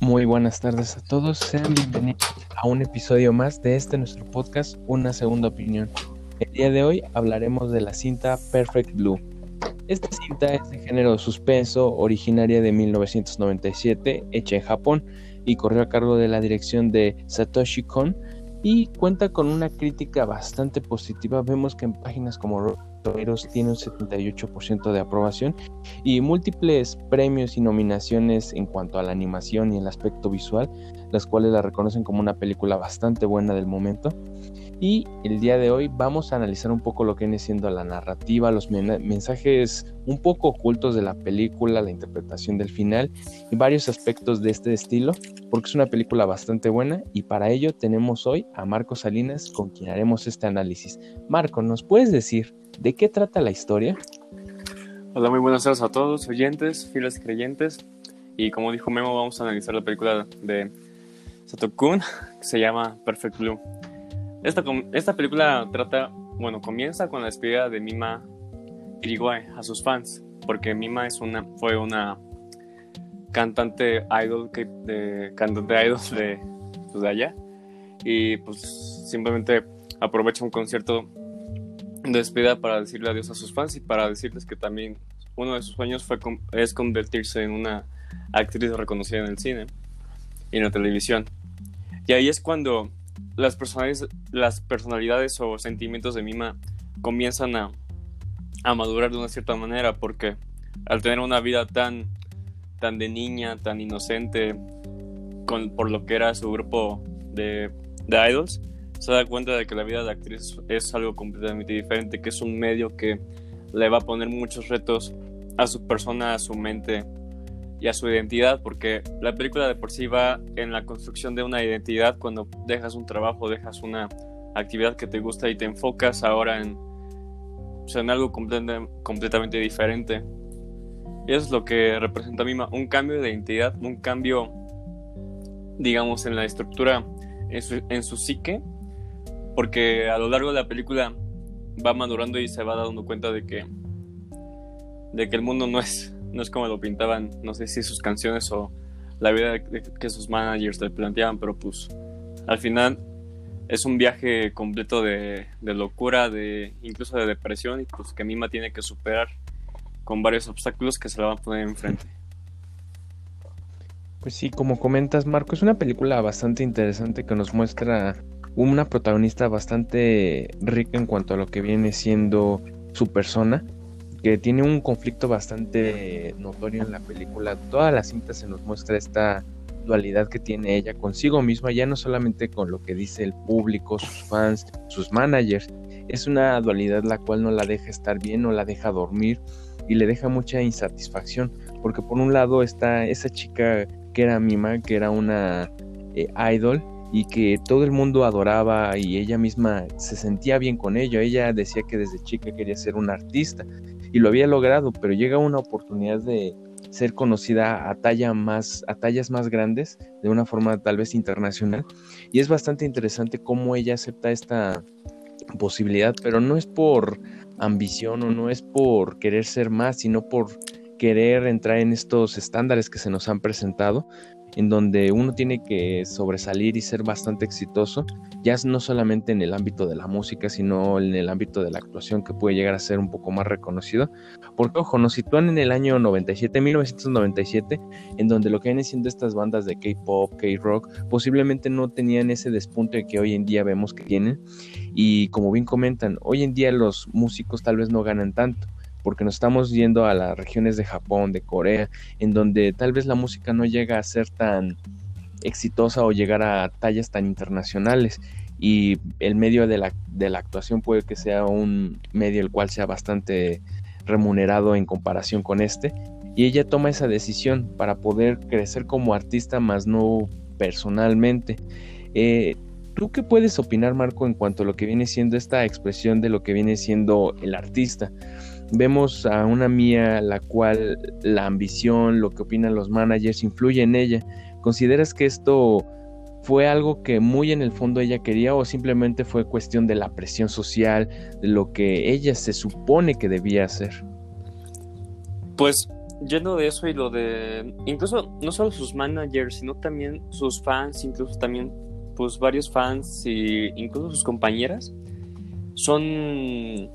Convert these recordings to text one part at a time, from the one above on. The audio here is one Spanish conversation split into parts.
Muy buenas tardes a todos, sean bienvenidos a un episodio más de este nuestro podcast, Una Segunda Opinión. El día de hoy hablaremos de la cinta Perfect Blue. Esta cinta es de género suspenso, originaria de 1997, hecha en Japón y corrió a cargo de la dirección de Satoshi Kon y cuenta con una crítica bastante positiva. Vemos que en páginas como tiene un 78% de aprobación y múltiples premios y nominaciones en cuanto a la animación y el aspecto visual, las cuales la reconocen como una película bastante buena del momento. Y el día de hoy vamos a analizar un poco lo que viene siendo la narrativa, los mensajes un poco ocultos de la película, la interpretación del final y varios aspectos de este estilo, porque es una película bastante buena y para ello tenemos hoy a Marco Salinas con quien haremos este análisis. Marco, ¿nos puedes decir ¿De qué trata la historia? Hola, muy buenas tardes a todos, oyentes, fieles creyentes. Y como dijo Memo, vamos a analizar la película de Satokun, que se llama Perfect Blue. Esta, esta película trata, bueno, comienza con la despedida de Mima Irigoye a sus fans, porque Mima es una, fue una cantante idol, que, de, cantante idol de, pues, de allá. Y pues simplemente aprovecha un concierto despida para decirle adiós a sus fans y para decirles que también uno de sus sueños fue es convertirse en una actriz reconocida en el cine y en la televisión. Y ahí es cuando las personalidades, las personalidades o sentimientos de Mima comienzan a, a madurar de una cierta manera porque al tener una vida tan, tan de niña, tan inocente, con, por lo que era su grupo de, de idols, se da cuenta de que la vida de actriz es algo completamente diferente, que es un medio que le va a poner muchos retos a su persona, a su mente y a su identidad, porque la película de por sí va en la construcción de una identidad cuando dejas un trabajo, dejas una actividad que te gusta y te enfocas ahora en, en algo completamente diferente. Y eso es lo que representa a mí un cambio de identidad, un cambio, digamos, en la estructura, en su, en su psique porque a lo largo de la película va madurando y se va dando cuenta de que de que el mundo no es no es como lo pintaban no sé si sus canciones o la vida que sus managers le planteaban pero pues al final es un viaje completo de, locura de incluso de depresión y pues que Mima tiene que superar con varios obstáculos que se le van a poner enfrente. Pues sí, como comentas, Marco, es una película bastante interesante que nos muestra una protagonista bastante rica en cuanto a lo que viene siendo su persona, que tiene un conflicto bastante notorio en la película. Toda la cinta se nos muestra esta dualidad que tiene ella consigo misma, ya no solamente con lo que dice el público, sus fans, sus managers, es una dualidad la cual no la deja estar bien, no la deja dormir y le deja mucha insatisfacción, porque por un lado está esa chica que era Mima, que era una eh, idol, y que todo el mundo adoraba y ella misma se sentía bien con ello. Ella decía que desde chica quería ser una artista y lo había logrado, pero llega una oportunidad de ser conocida a, talla más, a tallas más grandes, de una forma tal vez internacional. Y es bastante interesante cómo ella acepta esta posibilidad, pero no es por ambición o no es por querer ser más, sino por querer entrar en estos estándares que se nos han presentado, en donde uno tiene que sobresalir y ser bastante exitoso, ya no solamente en el ámbito de la música, sino en el ámbito de la actuación que puede llegar a ser un poco más reconocido. Porque, ojo, nos sitúan en el año 97, 1997, en donde lo que vienen siendo estas bandas de K-pop, K-rock, posiblemente no tenían ese despunte que hoy en día vemos que tienen. Y como bien comentan, hoy en día los músicos tal vez no ganan tanto porque nos estamos yendo a las regiones de Japón, de Corea, en donde tal vez la música no llega a ser tan exitosa o llegar a tallas tan internacionales y el medio de la, de la actuación puede que sea un medio el cual sea bastante remunerado en comparación con este y ella toma esa decisión para poder crecer como artista más no personalmente eh, ¿Tú qué puedes opinar, Marco, en cuanto a lo que viene siendo esta expresión de lo que viene siendo el artista? Vemos a una Mía la cual la ambición, lo que opinan los managers, influye en ella. ¿Consideras que esto fue algo que muy en el fondo ella quería o simplemente fue cuestión de la presión social, de lo que ella se supone que debía hacer? Pues yendo de eso y lo de incluso no solo sus managers, sino también sus fans, incluso también pues varios fans y incluso sus compañeras son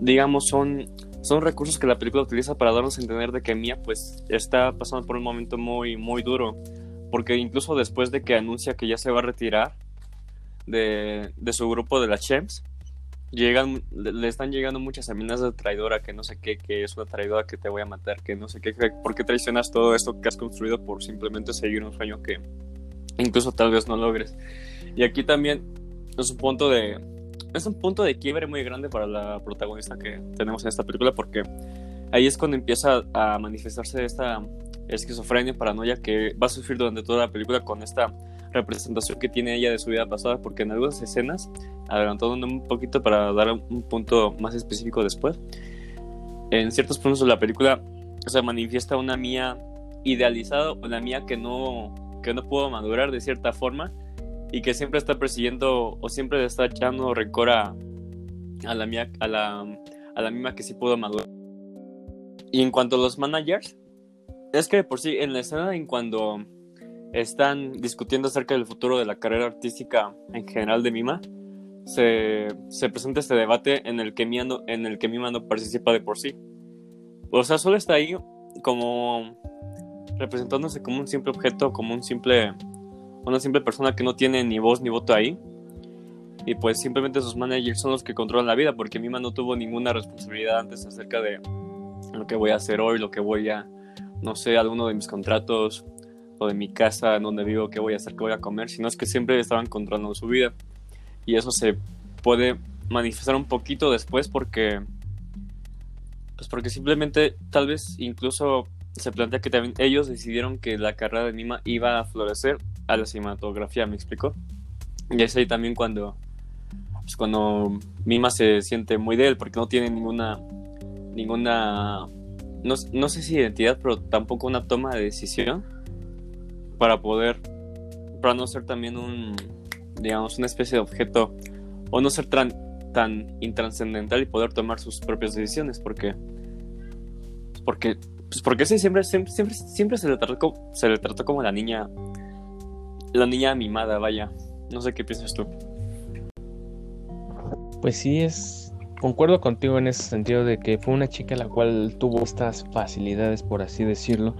digamos son son recursos que la película utiliza para darnos a entender de que Mia pues está pasando por un momento muy muy duro porque incluso después de que anuncia que ya se va a retirar de, de su grupo de las Chems llegan, le están llegando muchas amenazas de traidora, que no sé qué, que es una traidora que te voy a matar, que no sé qué, por qué traicionas todo esto que has construido por simplemente seguir un sueño que incluso tal vez no logres. Y aquí también es un punto de es un punto de quiebre muy grande para la protagonista que tenemos en esta película porque ahí es cuando empieza a manifestarse esta esquizofrenia, paranoia que va a sufrir durante toda la película con esta representación que tiene ella de su vida pasada, porque en algunas escenas, adelantando un poquito para dar un punto más específico después, en ciertos puntos de la película se manifiesta una mía idealizada, una mía que no, que no pudo madurar de cierta forma y que siempre está persiguiendo o siempre le está echando rencor a, la mía, a la, a la misma que sí pudo madurar. Y en cuanto a los managers, es que por sí, en la escena en cuando están discutiendo acerca del futuro de la carrera artística en general de Mima, se, se presenta este debate en el, que Mima no, en el que Mima no participa de por sí. O sea, solo está ahí como representándose como un simple objeto, como un simple, una simple persona que no tiene ni voz ni voto ahí. Y pues simplemente sus managers son los que controlan la vida, porque Mima no tuvo ninguna responsabilidad antes acerca de lo que voy a hacer hoy, lo que voy a, no sé, alguno de mis contratos, de mi casa donde vivo, qué voy a hacer, qué voy a comer, sino es que siempre estaban controlando su vida. Y eso se puede manifestar un poquito después porque pues porque simplemente tal vez incluso se plantea que también ellos decidieron que la carrera de Mima iba a florecer a la cinematografía, ¿me explico? Y es ahí también cuando pues cuando Mima se siente muy de él porque no tiene ninguna ninguna no, no sé si identidad, pero tampoco una toma de decisión para poder, para no ser también un, digamos, una especie de objeto o no ser tan, tan intranscendental y poder tomar sus propias decisiones, porque, porque, pues porque siempre, siempre, siempre, siempre se le trató, se le trató como la niña, la niña mimada, vaya. No sé qué piensas tú. Pues sí, es Concuerdo contigo en ese sentido de que fue una chica la cual tuvo estas facilidades, por así decirlo,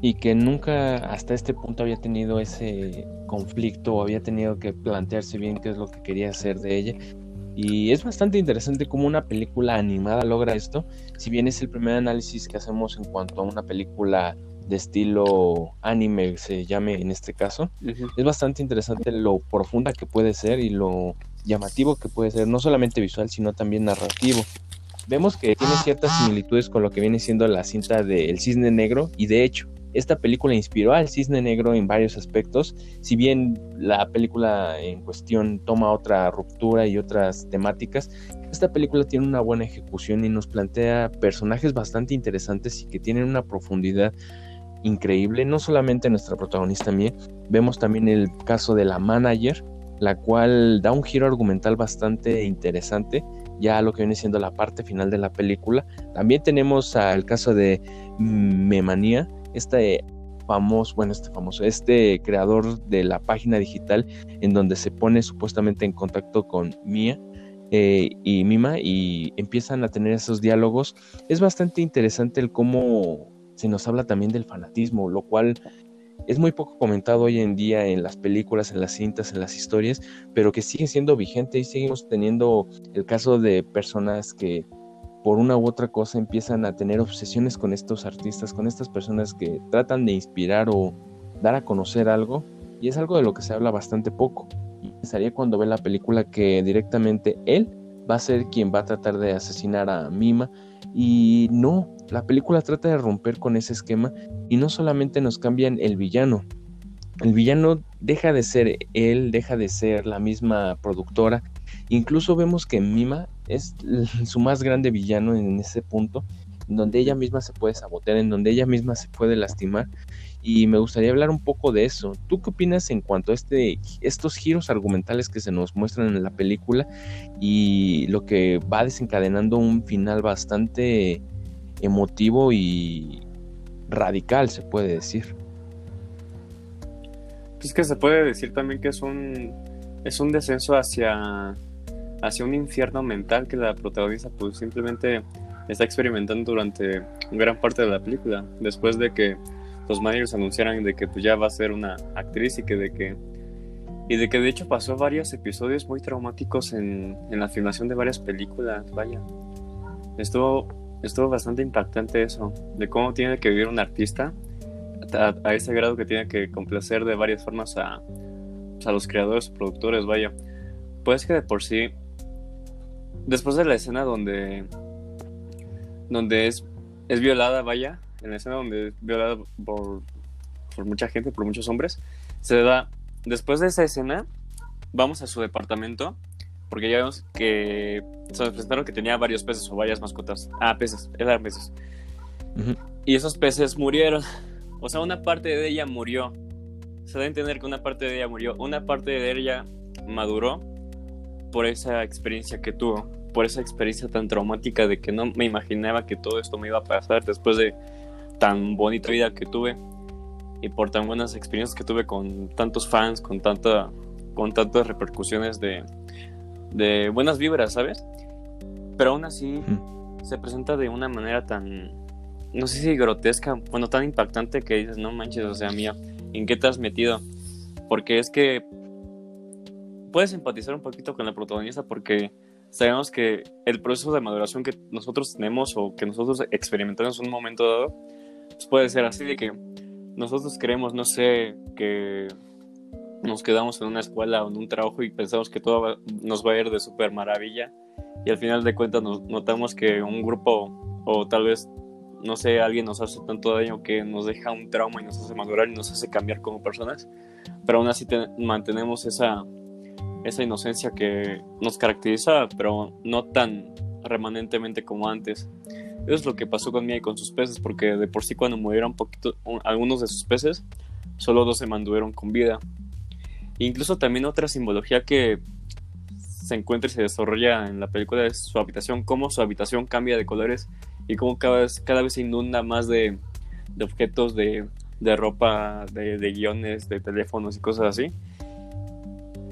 y que nunca hasta este punto había tenido ese conflicto o había tenido que plantearse bien qué es lo que quería hacer de ella. Y es bastante interesante cómo una película animada logra esto, si bien es el primer análisis que hacemos en cuanto a una película de estilo anime se llame en este caso, es bastante interesante lo profunda que puede ser y lo llamativo que puede ser, no solamente visual, sino también narrativo. Vemos que tiene ciertas similitudes con lo que viene siendo la cinta del Cisne Negro y de hecho, esta película inspiró al Cisne Negro en varios aspectos, si bien la película en cuestión toma otra ruptura y otras temáticas, esta película tiene una buena ejecución y nos plantea personajes bastante interesantes y que tienen una profundidad increíble, no solamente nuestra protagonista Mie, vemos también el caso de la manager, la cual da un giro argumental bastante interesante, ya lo que viene siendo la parte final de la película. También tenemos al caso de Memanía, este famoso, bueno, este famoso, este creador de la página digital en donde se pone supuestamente en contacto con Mia eh, y Mima y empiezan a tener esos diálogos. Es bastante interesante el cómo se nos habla también del fanatismo, lo cual es muy poco comentado hoy en día en las películas, en las cintas, en las historias, pero que sigue siendo vigente y seguimos teniendo el caso de personas que por una u otra cosa empiezan a tener obsesiones con estos artistas, con estas personas que tratan de inspirar o dar a conocer algo, y es algo de lo que se habla bastante poco. Y pensaría cuando ve la película que directamente él va a ser quien va a tratar de asesinar a Mima, y no, la película trata de romper con ese esquema y no solamente nos cambian el villano. El villano deja de ser él, deja de ser la misma productora. Incluso vemos que Mima es su más grande villano en ese punto, donde ella misma se puede sabotear, en donde ella misma se puede lastimar. Y me gustaría hablar un poco de eso. ¿Tú qué opinas en cuanto a este, estos giros argumentales que se nos muestran en la película y lo que va desencadenando un final bastante emotivo y radical, se puede decir. Pues que se puede decir también que es un, es un descenso hacia, hacia un infierno mental que la protagonista pues simplemente está experimentando durante gran parte de la película. Después de que los managers anunciaran de que pues ya va a ser una actriz y que de que y de que de hecho pasó varios episodios muy traumáticos en, en la filmación de varias películas, vaya. Estuvo, estuvo bastante impactante eso, de cómo tiene que vivir un artista a, ese grado que tiene que complacer de varias formas a, pues, a los creadores, productores, vaya. Pues que de por sí, después de la escena donde, donde es, es violada, vaya, en la escena donde es violada por, por mucha gente, por muchos hombres, se da Después de esa escena, vamos a su departamento, porque ya vemos que se nos presentaron que tenía varios peces o varias mascotas. Ah, peces, eran peces. Y esos peces murieron. O sea, una parte de ella murió. Se debe entender que una parte de ella murió. Una parte de ella maduró por esa experiencia que tuvo. Por esa experiencia tan traumática de que no me imaginaba que todo esto me iba a pasar después de tan bonita vida que tuve y por tan buenas experiencias que tuve con tantos fans, con, tanta, con tantas repercusiones de, de buenas vibras, ¿sabes? Pero aún así se presenta de una manera tan, no sé si grotesca, bueno, tan impactante que dices, no manches, o sea, mía, ¿en qué te has metido? Porque es que puedes empatizar un poquito con la protagonista porque sabemos que el proceso de maduración que nosotros tenemos o que nosotros experimentamos en un momento dado, pues puede ser así de que nosotros creemos, no sé, que nos quedamos en una escuela o en un trabajo y pensamos que todo nos va a ir de súper maravilla y al final de cuentas nos notamos que un grupo o tal vez, no sé, alguien nos hace tanto daño que nos deja un trauma y nos hace madurar y nos hace cambiar como personas, pero aún así mantenemos esa, esa inocencia que nos caracteriza, pero no tan remanentemente como antes. Eso es lo que pasó con y con sus peces, porque de por sí cuando murieron poquito, algunos de sus peces, solo dos se mantuvieron con vida. Incluso también otra simbología que se encuentra y se desarrolla en la película es su habitación, cómo su habitación cambia de colores y cómo cada vez, cada vez se inunda más de, de objetos, de, de ropa, de, de, guiones, de teléfonos y cosas así.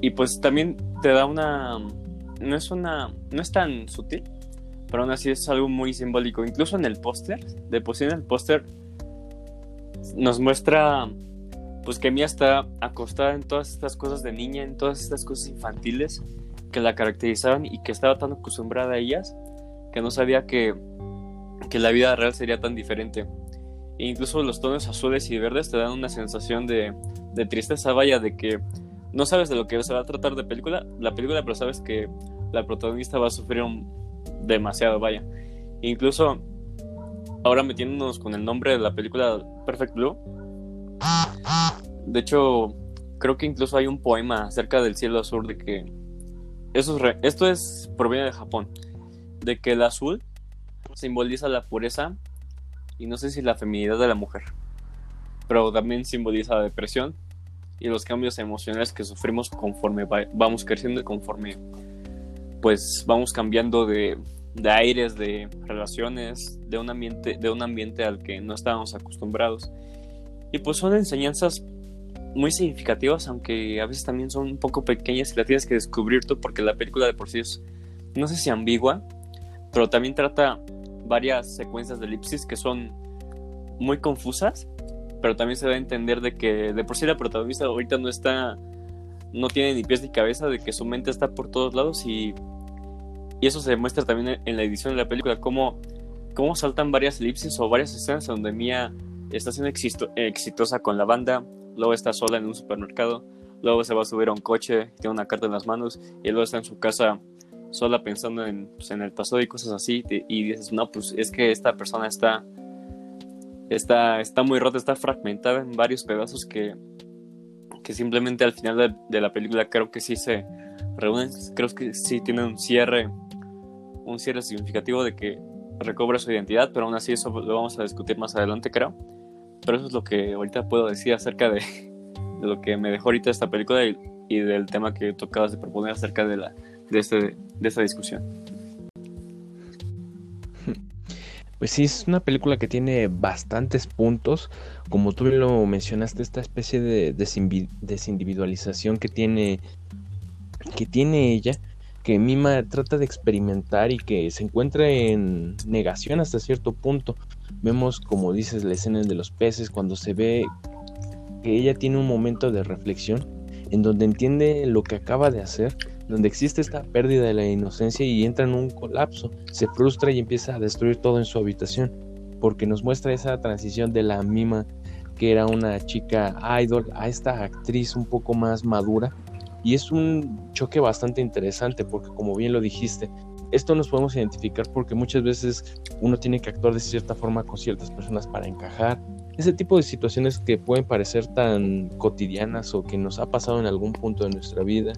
Y pues también te da una... No es una... No es tan sutil, pero aún así es algo muy simbólico. Incluso en el póster, de por sí en el póster nos muestra pues que Mia está acostada en todas estas cosas de niña, en todas estas cosas infantiles que la caracterizaban y que estaba tan acostumbrada a ellas que no sabía que, que la vida real sería tan diferente. E incluso los tonos azules y verdes te dan una sensación de, de tristeza, vaya, de que no sabes de lo que se va a tratar de película, la película, pero sabes que la protagonista va a sufrir un, demasiado, vaya. Incluso ahora metiéndonos con el nombre de la película Perfect Blue. De hecho, creo que incluso hay un poema acerca del cielo azul de que eso es esto es proviene de Japón, de que el azul simboliza la pureza y no sé si la feminidad de la mujer, pero también simboliza la depresión y los cambios emocionales que sufrimos conforme vamos creciendo y conforme pues vamos cambiando de, de aires, de relaciones, de un ambiente, de un ambiente al que no estábamos acostumbrados. Y pues son enseñanzas muy significativas, aunque a veces también son un poco pequeñas y las tienes que descubrir tú porque la película de por sí es, no sé si ambigua, pero también trata varias secuencias de elipsis que son muy confusas, pero también se da a entender de que de por sí la protagonista ahorita no está, no tiene ni pies ni cabeza, de que su mente está por todos lados y y eso se demuestra también en la edición de la película, cómo, cómo saltan varias elipsis o varias escenas donde Mia está siendo exitosa con la banda, luego está sola en un supermercado, luego se va a subir a un coche, tiene una carta en las manos, y luego está en su casa sola pensando en, pues, en el pasado y cosas así, y dices, no, pues es que esta persona está, está, está muy rota, está fragmentada en varios pedazos que, que simplemente al final de, la película creo que sí se reúnen, creo que sí tienen un cierre un cierre significativo de que recobra su identidad, pero aún así eso lo vamos a discutir más adelante, creo. Pero eso es lo que ahorita puedo decir acerca de, lo que me dejó ahorita esta película y, del tema que tú acabas de proponer acerca de, la, de, este, de esta discusión. Pues sí, es una película que tiene bastantes puntos, como tú lo mencionaste, esta especie de desindividualización que tiene, que tiene ella, que Mima trata de experimentar y que se encuentra en negación hasta cierto punto. Vemos, como dices, la escena de los peces, cuando se ve que ella tiene un momento de reflexión en donde entiende lo que acaba de hacer, donde existe esta pérdida de la inocencia y entra en un colapso, se frustra y empieza a destruir todo en su habitación, porque nos muestra esa transición de la mima que era una chica idol a esta actriz un poco más madura y es un choque bastante interesante porque como bien lo dijiste, esto nos podemos identificar porque muchas veces uno tiene que actuar de cierta forma con ciertas personas para encajar. Ese tipo de situaciones que pueden parecer tan cotidianas o que nos ha pasado en algún punto de nuestra vida.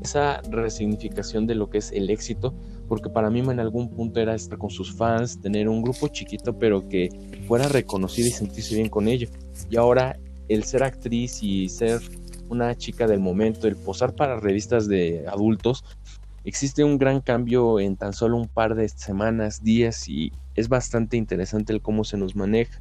Esa resignificación de lo que es el éxito, porque para mí en algún punto era estar con sus fans, tener un grupo chiquito pero que fuera reconocido y sentirse bien con ello. Y ahora el ser actriz y ser una chica del momento, el posar para revistas de adultos, existe un gran cambio en tan solo un par de semanas, días y es bastante interesante el cómo se nos maneja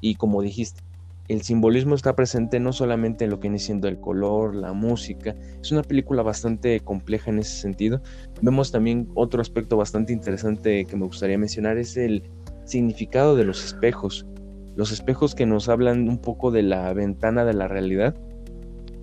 y como dijiste, el simbolismo está presente no solamente en lo que viene siendo el color, la música, es una película bastante compleja en ese sentido. Vemos también otro aspecto bastante interesante que me gustaría mencionar, es el significado de los espejos. Los espejos que nos hablan un poco de la ventana de la realidad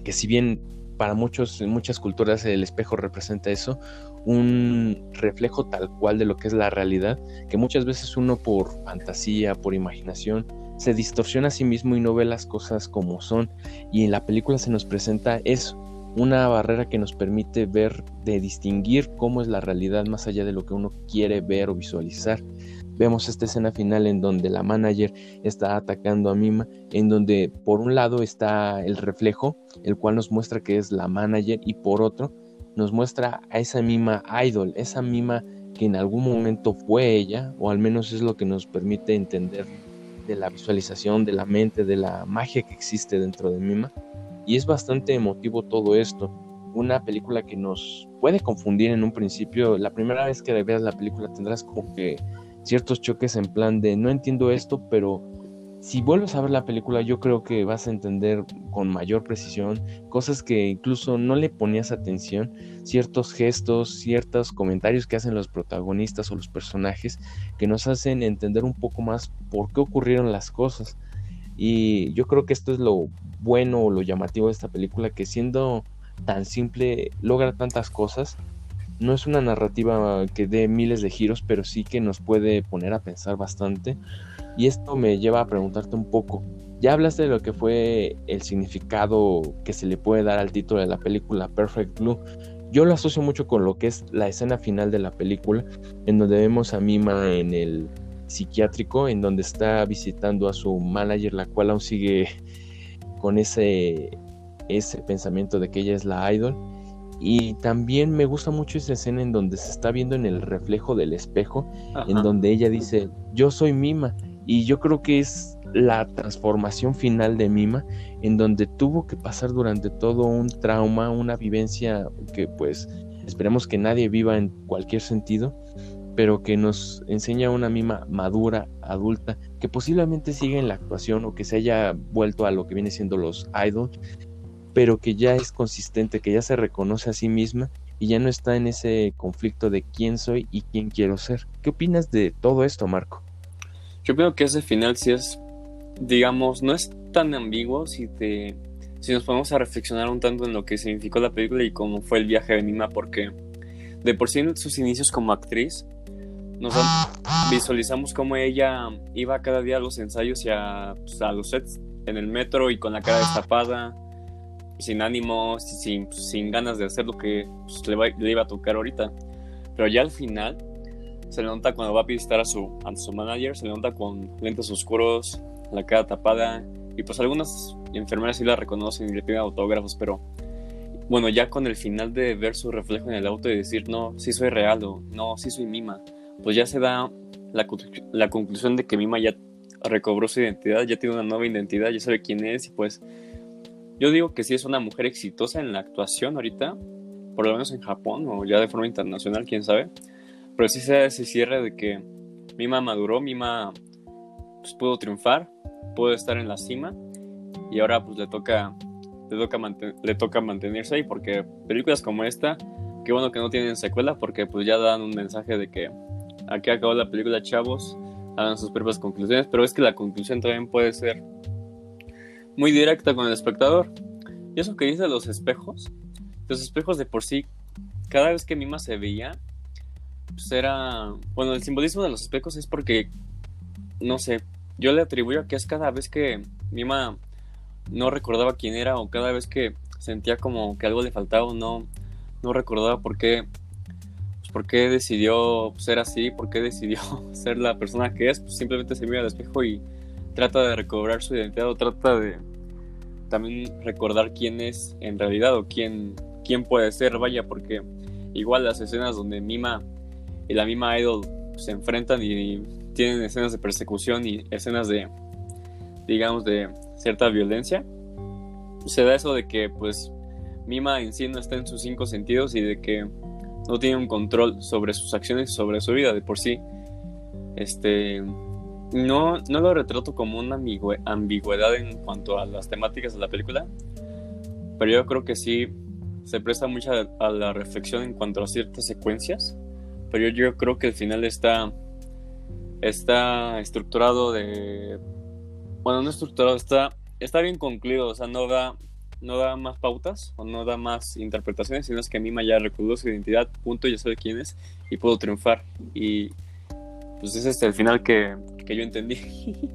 que si bien para muchos, en muchas culturas el espejo representa eso, un reflejo tal cual de lo que es la realidad, que muchas veces uno por fantasía, por imaginación, se distorsiona a sí mismo y no ve las cosas como son. Y en la película se nos presenta eso, una barrera que nos permite ver, de distinguir cómo es la realidad más allá de lo que uno quiere ver o visualizar. Vemos esta escena final en donde la manager está atacando a Mima, en donde por un lado está el reflejo, el cual nos muestra que es la manager, y por otro nos muestra a esa Mima idol, esa Mima que en algún momento fue ella, o al menos es lo que nos permite entender de la visualización, de la mente, de la magia que existe dentro de Mima. Y es bastante emotivo todo esto. Una película que nos puede confundir en un principio. La primera vez que veas la película tendrás como que ciertos choques en plan de no entiendo esto, pero si vuelves a ver la película yo creo que vas a entender con mayor precisión cosas que incluso no le ponías atención, ciertos gestos, ciertos comentarios que hacen los protagonistas o los personajes que nos hacen entender un poco más por qué ocurrieron las cosas. Y yo creo que esto es lo bueno o lo llamativo de esta película, que siendo tan simple logra tantas cosas no es una narrativa que dé miles de giros, pero sí que nos puede poner a pensar bastante. Y esto me lleva a preguntarte un poco. Ya hablaste de lo que fue el significado que se le puede dar al título de la película Perfect Blue. Yo lo asocio mucho con lo que es la escena final de la película, en donde vemos a Mima en el psiquiátrico, en donde está visitando a su manager, la cual aún sigue con ese, ese pensamiento de que ella es la idol y también me gusta mucho esa escena en donde se está viendo en el reflejo del espejo, en donde ella dice, yo soy Mima. Y yo creo que es la transformación final de Mima, en donde tuvo que pasar durante todo un trauma, una vivencia que pues esperemos que nadie viva en cualquier sentido, pero que nos enseña una Mima madura, adulta, que posiblemente siga en la actuación o que se haya vuelto a lo que viene siendo los idols pero que ya es consistente, que ya se reconoce a sí misma y ya no está en ese conflicto de quién soy y quién quiero ser. ¿Qué opinas de todo esto, Marco? Yo creo que ese final sí es, digamos, no es tan ambiguo si te si nos ponemos a reflexionar un tanto en lo que significó la película y cómo fue el viaje de Nima, porque de por sí en sus inicios como actriz, nos visualizamos cómo ella iba cada día a los ensayos y a, pues, a los sets en el metro y con la cara destapada, sin ánimos, sin, sin ganas de hacer lo que pues, le, iba a tocar ahorita. Pero ya al final se le nota cuando va a visitar a su, a su manager, se le nota con lentes oscuros, la cara tapada. Y pues algunas enfermeras sí la reconocen y le piden autógrafos, pero bueno, ya con el final de ver su reflejo en el auto y decir, no, sí soy real o no, sí soy Mima, pues ya se da la, la conclusión de que Mima ya recobró su identidad, ya tiene una nueva identidad, ya sabe quién es y pues yo digo que sí es una mujer exitosa en la actuación ahorita, por lo menos en Japón o ya de forma internacional, quién sabe. Pero sí se da ese cierre de que Mima maduró, Mima pues, pudo triunfar, pudo estar en la cima y ahora pues le toca, le toca, le toca mantenerse ahí porque películas como esta, qué bueno que no tienen secuela porque pues ya dan un mensaje de que aquí acabó la película chavos, hagan sus propias conclusiones, pero es que la conclusión también puede ser muy directa con el espectador. Y eso que dice los espejos, los espejos de por sí, cada vez que Mima se veía, pues era, bueno, el simbolismo de los espejos es porque, no sé, yo le atribuyo que es cada vez que Mima no recordaba quién era o cada vez que sentía como que algo le faltaba o no, no recordaba por qué, pues, por qué decidió ser así, por qué decidió ser la persona que es, pues simplemente se mira al espejo y trata de recobrar su identidad o trata de también recordar quién es en realidad o quién, quién puede ser, vaya, porque igual las escenas donde Mima y la misma Idol se enfrentan y, tienen escenas de persecución y escenas de, digamos, de cierta violencia, se da eso de que, pues, Mima en sí no está en sus cinco sentidos y de que no tiene un control sobre sus acciones y sobre su vida de por sí. Este, no, no lo retrato como una ambigüedad en cuanto a las temáticas de la película, pero yo creo que sí se presta mucho a la reflexión en cuanto a ciertas secuencias pero yo, creo que el final está, está estructurado de... Bueno, no estructurado, está, está bien concluido, o sea, no da, no da más pautas o no da más interpretaciones, sino es que Mima ya recordó su identidad, punto, ya sabe quién es y pudo triunfar. Y pues ese es el final que, que yo entendí.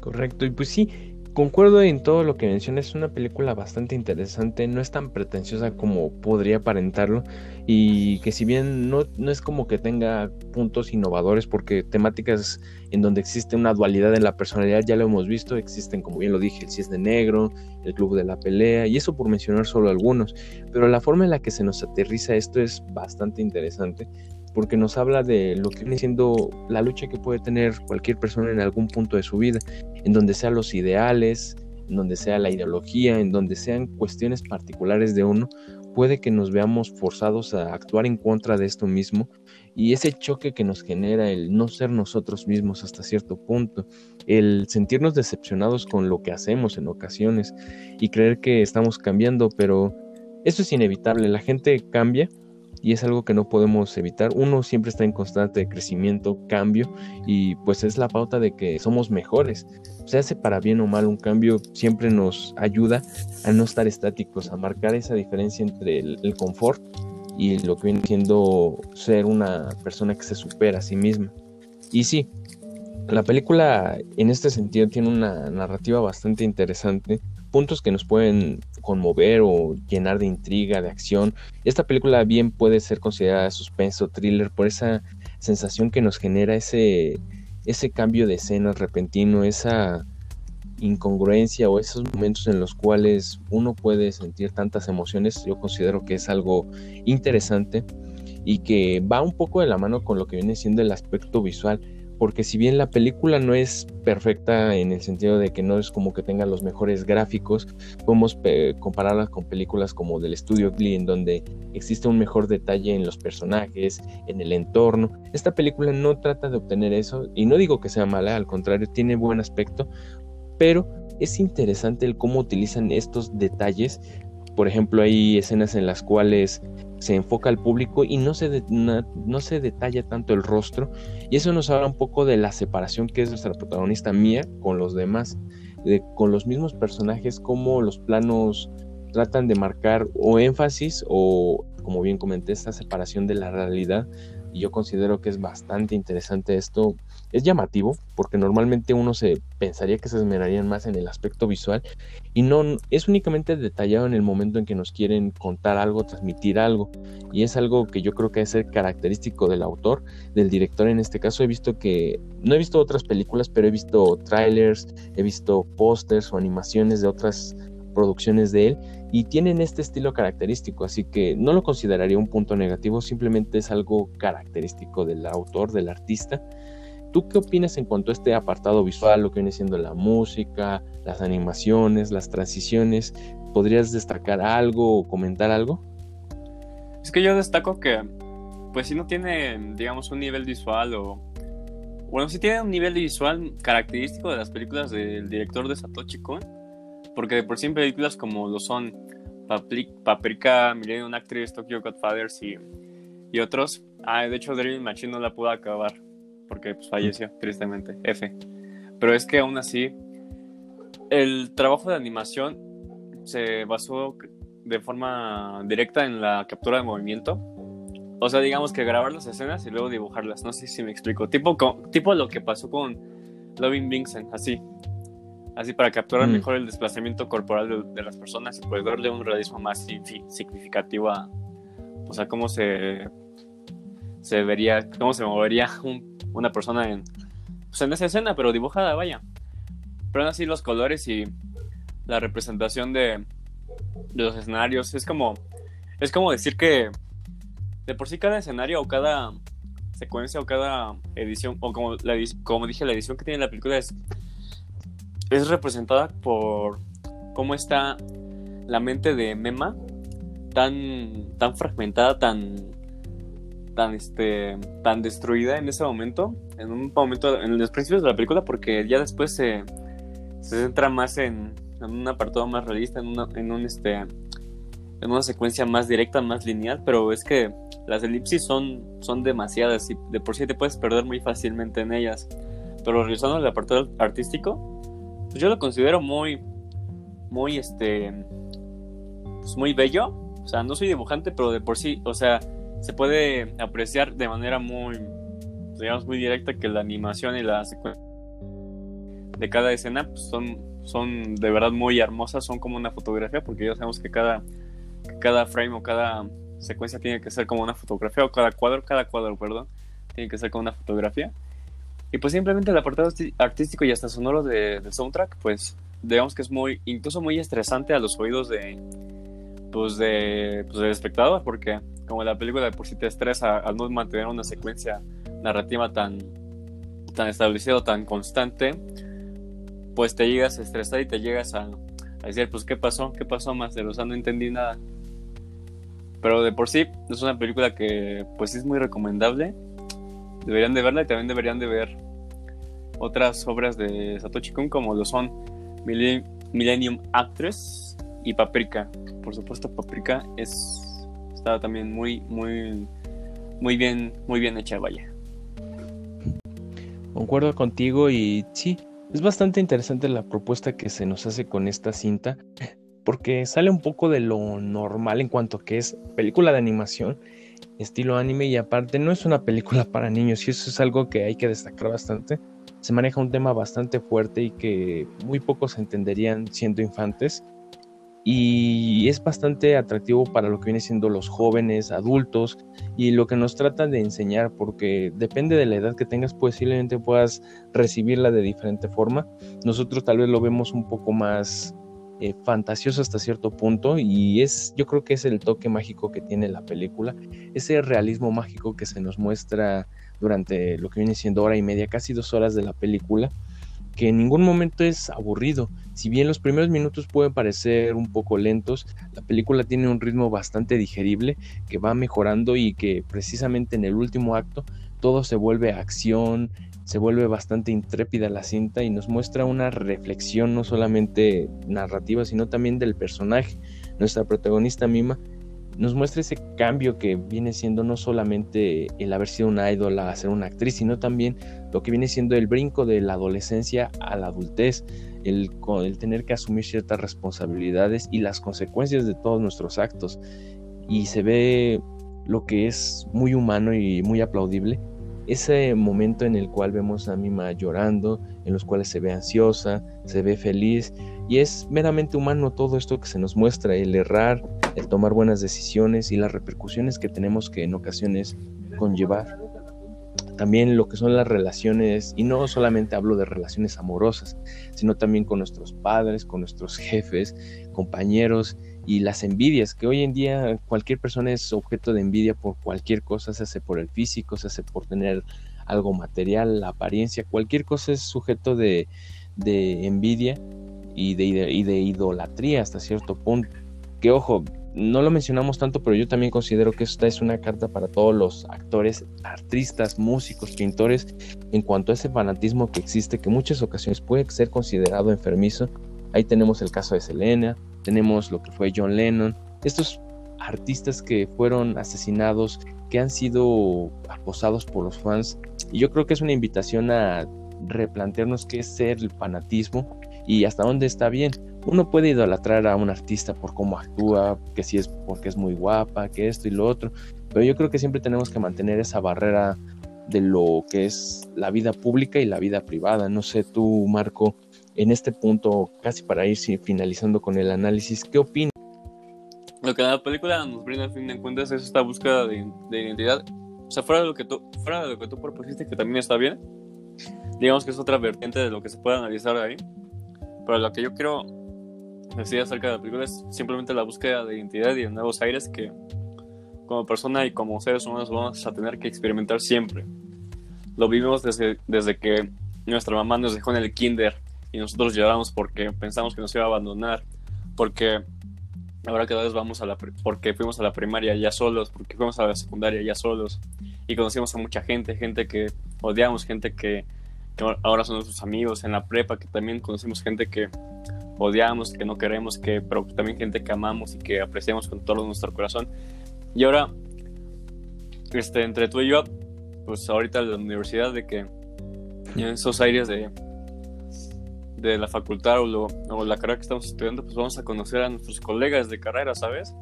Correcto, y pues sí, Concuerdo en todo lo que mencionas, es una película bastante interesante, no es tan pretenciosa como podría aparentarlo y que si bien no, no, es como que tenga puntos innovadores porque temáticas en donde existe una dualidad en la personalidad ya lo hemos visto, existen como bien lo dije, el cisne negro, el club de la pelea y eso por mencionar solo algunos, pero la forma en la que se nos aterriza esto es bastante interesante porque nos habla de lo que viene siendo la lucha que puede tener cualquier persona en algún punto de su vida, en donde sean los ideales, en donde sea la ideología, en donde sean cuestiones particulares de uno, puede que nos veamos forzados a actuar en contra de esto mismo y ese choque que nos genera el no ser nosotros mismos hasta cierto punto, el sentirnos decepcionados con lo que hacemos en ocasiones y creer que estamos cambiando, pero eso es inevitable, la gente cambia y es algo que no podemos evitar. Uno siempre está en constante crecimiento, cambio y pues es la pauta de que somos mejores. Se hace para bien o mal un cambio, siempre nos ayuda a no estar estáticos, a marcar esa diferencia entre el, confort y lo que viene siendo ser una persona que se supera a sí misma. Y sí, la película en este sentido tiene una narrativa bastante interesante. Puntos que nos pueden conmover o llenar de intriga, de acción. Esta película bien puede ser considerada suspenso, thriller, por esa sensación que nos genera ese, ese cambio de escenas repentino, esa incongruencia o esos momentos en los cuales uno puede sentir tantas emociones, yo considero que es algo interesante y que va un poco de la mano con lo que viene siendo el aspecto visual porque si bien la película no es perfecta en el sentido de que no es como que tenga los mejores gráficos, podemos compararla con películas como del estudio Glee, en donde existe un mejor detalle en los personajes, en el entorno. Esta película no trata de obtener eso, y no digo que sea mala, al contrario, tiene buen aspecto, pero es interesante el cómo utilizan estos detalles. Por ejemplo, hay escenas en las cuales se enfoca al público y no se, no, se detalla tanto el rostro. Y eso nos habla un poco de la separación que es nuestra protagonista Mía con los demás, de, con los mismos personajes, como los planos tratan de marcar o énfasis o, como bien comenté, esta separación de la realidad y yo considero que es bastante interesante esto. Es llamativo porque normalmente uno se pensaría que se esmerarían más en el aspecto visual y no es únicamente detallado en el momento en que nos quieren contar algo, transmitir algo y es algo que yo creo que es ser característico del autor, del director en este caso. He visto que no he visto otras películas, pero he visto trailers, he visto pósters o animaciones de otras producciones de él y tienen este estilo característico, así que no lo consideraría un punto negativo, simplemente es algo característico del autor, del artista. ¿Tú qué opinas en cuanto a este apartado visual, lo que viene siendo la música, las animaciones, las transiciones? ¿Podrías destacar algo o comentar algo? Es que yo destaco que pues si no tiene, digamos, un nivel visual o... Bueno, sí tiene un nivel visual característico de las películas del director de Satoshi Kon, porque de por sí en películas como lo son Paprika, Millennium Actress, Tokyo Godfathers y, y otros, ah, de hecho Dream Machine no la pudo acabar, porque pues, falleció, tristemente, F. Pero es que aún así, el trabajo de animación se basó de forma directa en la captura de movimiento. O sea, digamos que grabar las escenas y luego dibujarlas. No sé si me explico. Tipo, tipo lo que pasó con Loving Vincent, así. Así para capturar mm. mejor el desplazamiento corporal de, las personas y poder darle un realismo más significativo a, o sea, cómo se, se vería, cómo se movería una persona en, pues en esa escena, pero dibujada, vaya. Pero aún así los colores y la representación de, de los escenarios. Es como, es como decir que de por sí cada escenario o cada secuencia o cada edición, o como, la, como dije, la edición que tiene la película es, es representada por cómo está la mente de Mema tan, tan fragmentada, tan, tan, este, tan destruida en ese momento, en un momento, en los principios de la película, porque ya después se, se centra más en, en un apartado más realista, en, una, en un este en una secuencia más directa, más lineal, pero es que las elipsis son, son demasiadas y de por sí te puedes perder muy fácilmente en ellas. Pero revisando el apartado artístico, yo lo considero muy, muy, este, pues muy bello. O sea, no soy dibujante, pero de por sí, o sea, se puede apreciar de manera muy, digamos, muy directa que la animación y la secuencia de cada escena pues, son son de verdad muy hermosas, son como una fotografía, porque ya sabemos que cada, cada frame o cada secuencia tiene que ser como una fotografía, o cada cuadro, cada cuadro, perdón, tiene que ser como una fotografía. Y pues simplemente el apartado artístico y hasta sonoro de, del soundtrack, pues digamos que es muy, incluso muy estresante a los oídos de, pues de, pues del espectador, porque como la película de por sí te estresa al no mantener una secuencia narrativa tan, tan establecida o tan constante, pues te llegas a estresar y te llegas a, decir, pues, ¿qué pasó? ¿Qué pasó más? De los no entendí nada. Pero de por sí, es una película que, pues, es muy recomendable. Deberían de verla y también deberían de ver otras obras de Satoshi Kon, como lo son Millennium Actress y Paprika. Por supuesto, Paprika es está también muy, muy, muy bien, muy bien hecha, vaya. Concuerdo contigo y sí, es bastante interesante la propuesta que se nos hace con esta cinta, porque sale un poco de lo normal en cuanto que es película de animación, estilo anime, y aparte no es una película para niños, y eso es algo que hay que destacar bastante. Se maneja un tema bastante fuerte y que muy pocos entenderían siendo infantes y es bastante atractivo para lo que viene siendo los jóvenes, adultos y lo que nos trata de enseñar porque depende de la edad que tengas posiblemente puedas recibirla de diferente forma. Nosotros tal vez lo vemos un poco más eh, fantasioso hasta cierto punto y es yo creo que es el toque mágico que tiene la película, ese realismo mágico que se nos muestra durante lo que viene siendo hora y media, casi dos horas de la película que en ningún momento es aburrido. Si bien los primeros minutos pueden parecer un poco lentos, la película tiene un ritmo bastante digerible que va mejorando y que precisamente en el último acto todo se vuelve acción, se vuelve bastante intrépida la cinta y nos muestra una reflexión no solamente narrativa, sino también del personaje. Nuestra protagonista Mima nos muestra ese cambio que viene siendo no solamente el haber sido una ídola a ser una actriz, sino también lo que viene siendo el brinco de la adolescencia a la adultez, el, el tener que asumir ciertas responsabilidades y las consecuencias de todos nuestros actos. Y se ve lo que es muy humano y muy aplaudible, ese momento en el cual vemos a Mima llorando, en los cuales se ve ansiosa, se ve feliz, y es meramente humano todo esto que se nos muestra, el errar, el tomar buenas decisiones y las repercusiones que tenemos que en ocasiones conllevar. También lo que son las relaciones, y no solamente hablo de relaciones amorosas, sino también con nuestros padres, con nuestros jefes, compañeros y las envidias, que hoy en día cualquier persona es objeto de envidia por cualquier cosa, se hace por el físico, se hace por tener algo material, la apariencia, cualquier cosa es sujeto de, envidia y de, y de idolatría hasta cierto punto. Que ojo, no lo mencionamos tanto, pero yo también considero que esta es una carta para todos los actores, artistas, músicos, pintores, en cuanto a ese fanatismo que existe, que muchas ocasiones puede ser considerado enfermizo. Ahí tenemos el caso de Selena, tenemos lo que fue John Lennon, estos artistas que fueron asesinados, que han sido acosados por los fans. Y yo creo que es una invitación a replantearnos qué es ser el fanatismo y hasta dónde está bien. Uno puede idolatrar a un artista por cómo actúa, que si es porque es muy guapa, que esto y lo otro, pero yo creo que siempre tenemos que mantener esa barrera de lo que es la vida pública y la vida privada. No sé tú, Marco, en este punto, casi para ir finalizando con el análisis, ¿qué opinas? Lo que la película nos brinda a fin de cuentas es esta búsqueda de, identidad. O sea, fuera de lo que tú, fuera de lo que tú propusiste, que también está bien, digamos que es otra vertiente de lo que se puede analizar ahí. Pero lo que yo quiero decir acerca de la película es simplemente la búsqueda de identidad y de nuevos aires que como persona y como seres humanos vamos a tener que experimentar siempre. Lo vivimos desde, desde que nuestra mamá nos dejó en el kinder y nosotros lloramos porque pensamos que nos iba a abandonar, porque ahora cada vez vamos a la porque fuimos a la primaria ya solos, porque fuimos a la secundaria ya solos y conocimos a mucha gente, gente que odiamos, gente que, que ahora son nuestros amigos en la prepa, que también conocimos gente que odiamos, que no queremos, que, pero también gente que amamos y que apreciamos con todo nuestro corazón. Y ahora, este, entre tú y yo, pues ahorita en la universidad, de que en esos aires de, de la facultad o, o, la carrera que estamos estudiando, pues vamos a conocer a nuestros colegas de carrera, ¿sabes?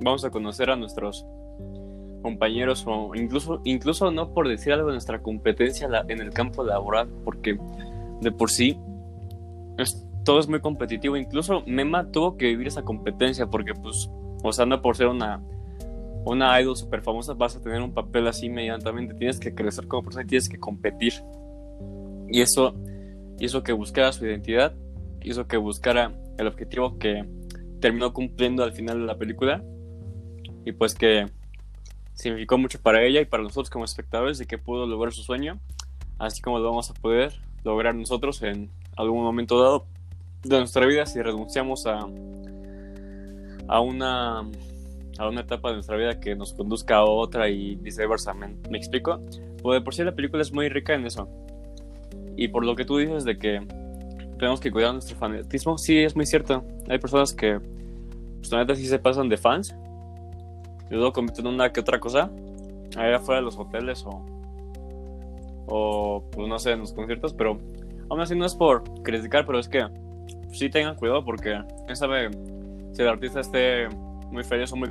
Vamos a conocer a nuestros compañeros o incluso, incluso no por decir algo de nuestra competencia en el campo laboral, porque de por sí todo es muy competitivo. Incluso Mema tuvo que vivir esa competencia porque, pues, o sea, no por ser una, una idol super famosa vas a tener un papel así inmediatamente. Tienes que crecer como persona y tienes que competir. Y eso hizo que buscara su identidad, hizo que buscara el objetivo que terminó cumpliendo al final de la película. Y pues que significó mucho para ella y para nosotros como espectadores de que pudo lograr su sueño, así como lo vamos a poder lograr nosotros en algún momento dado de nuestra vida si renunciamos a, a una a una etapa de nuestra vida que nos conduzca a otra y viceversa. ¿Me, ¿me explico? Pues de por sí la película es muy rica en eso. Y por lo que tú dices de que tenemos que cuidar nuestro fanatismo, sí, es muy cierto. Hay personas que, pues la neta, sí se pasan de fans. Y luego cometen una que otra cosa. Allá afuera de los hoteles o, o, pues no sé, en los conciertos. Pero aún así no es por criticar, pero es que sí tengan cuidado porque quién sabe si el artista esté muy feliz o muy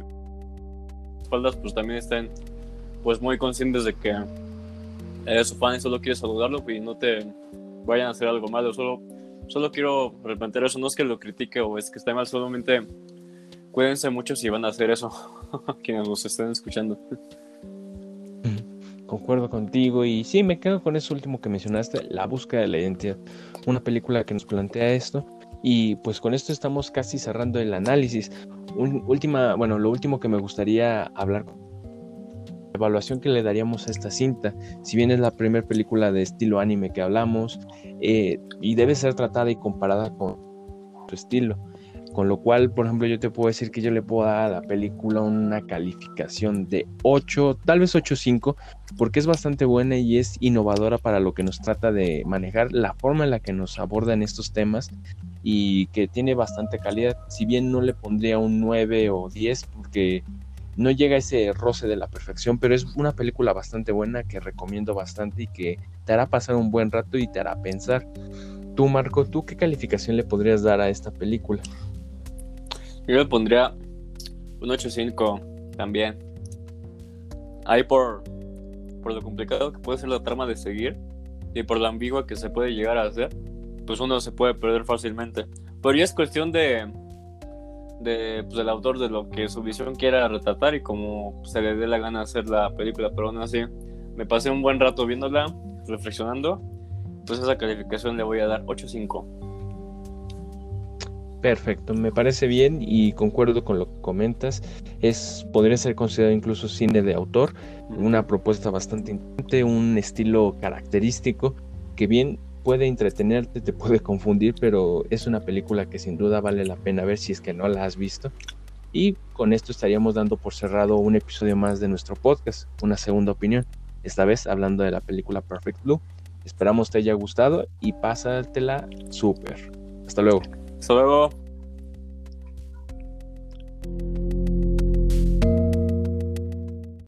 espaldas, pues también estén pues muy conscientes de que eres su fan y solo quieres saludarlo y no te vayan a hacer algo malo. Solo, solo quiero replantear eso. No es que lo critique o es que esté mal, solamente cuídense mucho si van a hacer eso, quienes nos estén escuchando. Concuerdo contigo y sí, me quedo con eso último que mencionaste, la búsqueda de la identidad. Una película que nos plantea esto y pues con esto estamos casi cerrando el análisis. última, bueno, lo último que me gustaría hablar evaluación que le daríamos a esta cinta, si bien es la primera película de estilo anime que hablamos eh, y debe ser tratada y comparada con su estilo. Con lo cual, por ejemplo, yo te puedo decir que yo le puedo dar a la película una calificación de 8, tal vez 8.5, porque es bastante buena y es innovadora para lo que nos trata de manejar, la forma en la que nos abordan estos temas y que tiene bastante calidad. Si bien no le pondría un 9 o 10, porque no llega a ese roce de la perfección, pero es una película bastante buena que recomiendo bastante y que te hará pasar un buen rato y te hará pensar. Tú, Marco, ¿tú qué calificación le podrías dar a esta película? Yo le pondría un 8.5 también. Ahí por, por lo complicado que puede ser la trama de seguir y por lo ambigua que se puede llegar a hacer, pues uno se puede perder fácilmente. Pero ya es cuestión de, de pues, del autor de lo que su visión quiera retratar y como se le dé la gana hacer la película, pero aún así me pasé un buen rato viéndola, reflexionando, entonces esa calificación le voy a dar 8.5. Perfecto, me parece bien y concuerdo con lo que comentas. Es podría ser considerado incluso cine de autor, una propuesta bastante interesante, un estilo característico que bien puede entretenerte, te puede confundir, pero es una película que sin duda vale la pena ver si es que no la has visto. Y con esto estaríamos dando por cerrado un episodio más de nuestro podcast, una segunda opinión, esta vez hablando de la película Perfect Blue. Esperamos te haya gustado y pásatela súper. Hasta luego. Hasta luego.